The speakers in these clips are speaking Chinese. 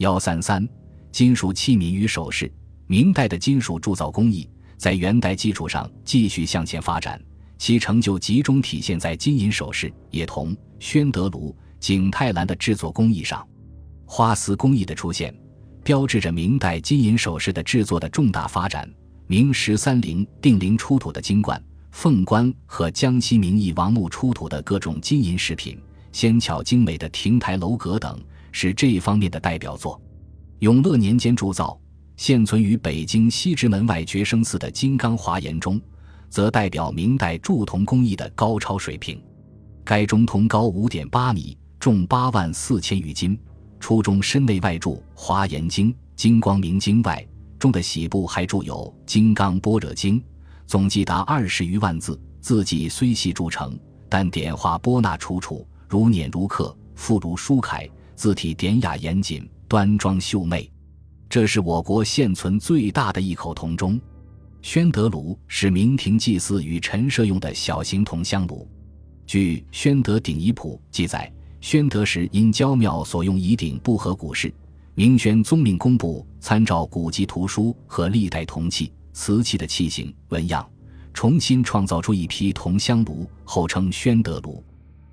幺三三，金属器皿与首饰。明代的金属铸造工艺在元代基础上继续向前发展，其成就集中体现在金银首饰、冶铜、宣德炉、景泰蓝的制作工艺上。花丝工艺的出现，标志着明代金银首饰的制作的重大发展。明十三陵定陵出土的金冠、凤冠和江西名义王墓出土的各种金银饰品、纤巧精美的亭台楼阁等。是这一方面的代表作。永乐年间铸造、现存于北京西直门外觉生寺的金刚华严钟，则代表明代铸铜工艺的高超水平。该钟铜高五点八米，重八万四千余斤。初中身内外铸《华严经》《金光明经》外，钟的喜部还铸有《金刚般若经》，总计达二十余万字。字迹虽细铸成，但点画波捺楚楚，如碾如刻，复如书楷。字体典雅严谨、端庄秀媚，这是我国现存最大的一口铜钟。宣德炉是明廷祭祀与陈设用的小型铜香炉。据《宣德鼎遗谱》记载，宣德时因焦庙所用仪鼎不合古式，明宣宗命工部参照古籍图书和历代铜器、瓷器的器型纹样，重新创造出一批铜香炉，后称宣德炉。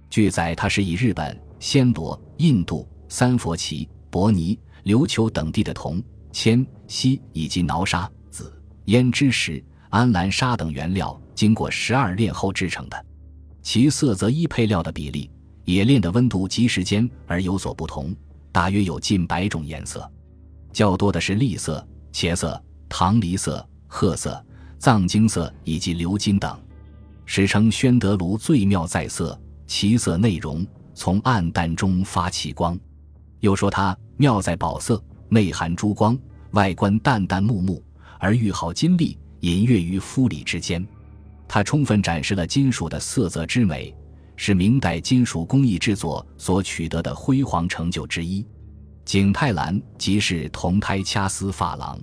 据载，它是以日本、暹罗、印度。三佛齐、伯尼、琉球等地的铜、铅、锡以及挠沙、紫、胭脂石、安澜沙等原料，经过十二炼后制成的。其色泽依配料的比例、冶炼的温度及时间而有所不同，大约有近百种颜色，较多的是栗色、茄色、糖梨色、褐色、藏金色以及鎏金等。史称宣德炉最妙在色，其色内容从暗淡中发起光。又说它妙在宝色，内含珠光，外观淡淡木木，而玉毫金粒隐跃于肤里之间。它充分展示了金属的色泽之美，是明代金属工艺制作所取得的辉煌成就之一。景泰蓝即是铜胎掐丝珐琅，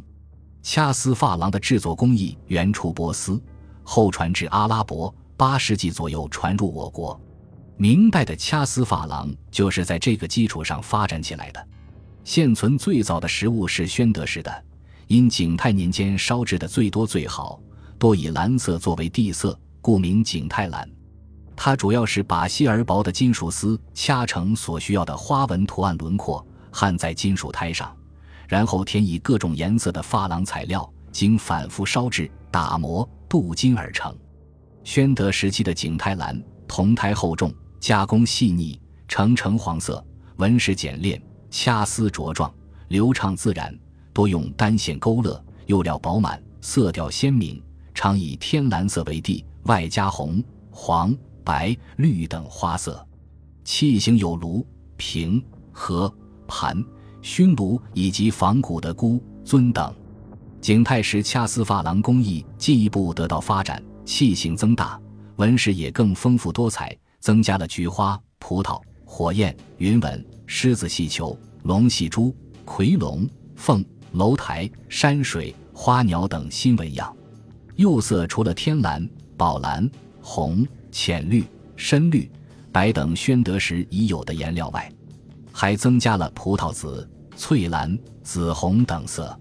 掐丝珐琅的制作工艺原出波斯，后传至阿拉伯，八世纪左右传入我国。明代的掐丝珐琅就是在这个基础上发展起来的。现存最早的实物是宣德时的，因景泰年间烧制的最多最好，多以蓝色作为地色，故名景泰蓝。它主要是把细而薄的金属丝掐成所需要的花纹图案轮廓，焊在金属胎上，然后填以各种颜色的珐琅材料，经反复烧制、打磨、镀金而成。宣德时期的景泰蓝铜胎厚重。加工细腻，呈橙黄色，纹饰简练，掐丝茁壮，流畅自然，多用单线勾勒，釉料饱满，色调鲜明，常以天蓝色为地，外加红、黄、白、绿等花色。器型有炉、瓶、盒、盘、熏炉以及仿古的箍、尊等。景泰时掐丝珐琅工艺进一步得到发展，器型增大，纹饰也更丰富多彩。增加了菊花、葡萄、火焰、云纹、狮子戏球、龙戏珠、夔龙、凤、楼台、山水、花鸟等新纹样。釉色除了天蓝、宝蓝、红、浅绿、深绿、白等宣德时已有的颜料外，还增加了葡萄紫、翠蓝、紫红等色。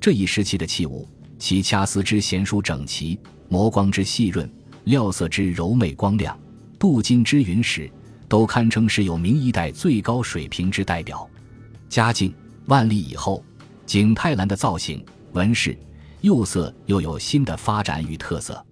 这一时期的器物，其掐丝之娴熟整齐，磨光之细润，料色之柔美光亮。镀金之云石，都堪称是有明一代最高水平之代表。嘉靖、万历以后，景泰蓝的造型、纹饰、釉色又有新的发展与特色。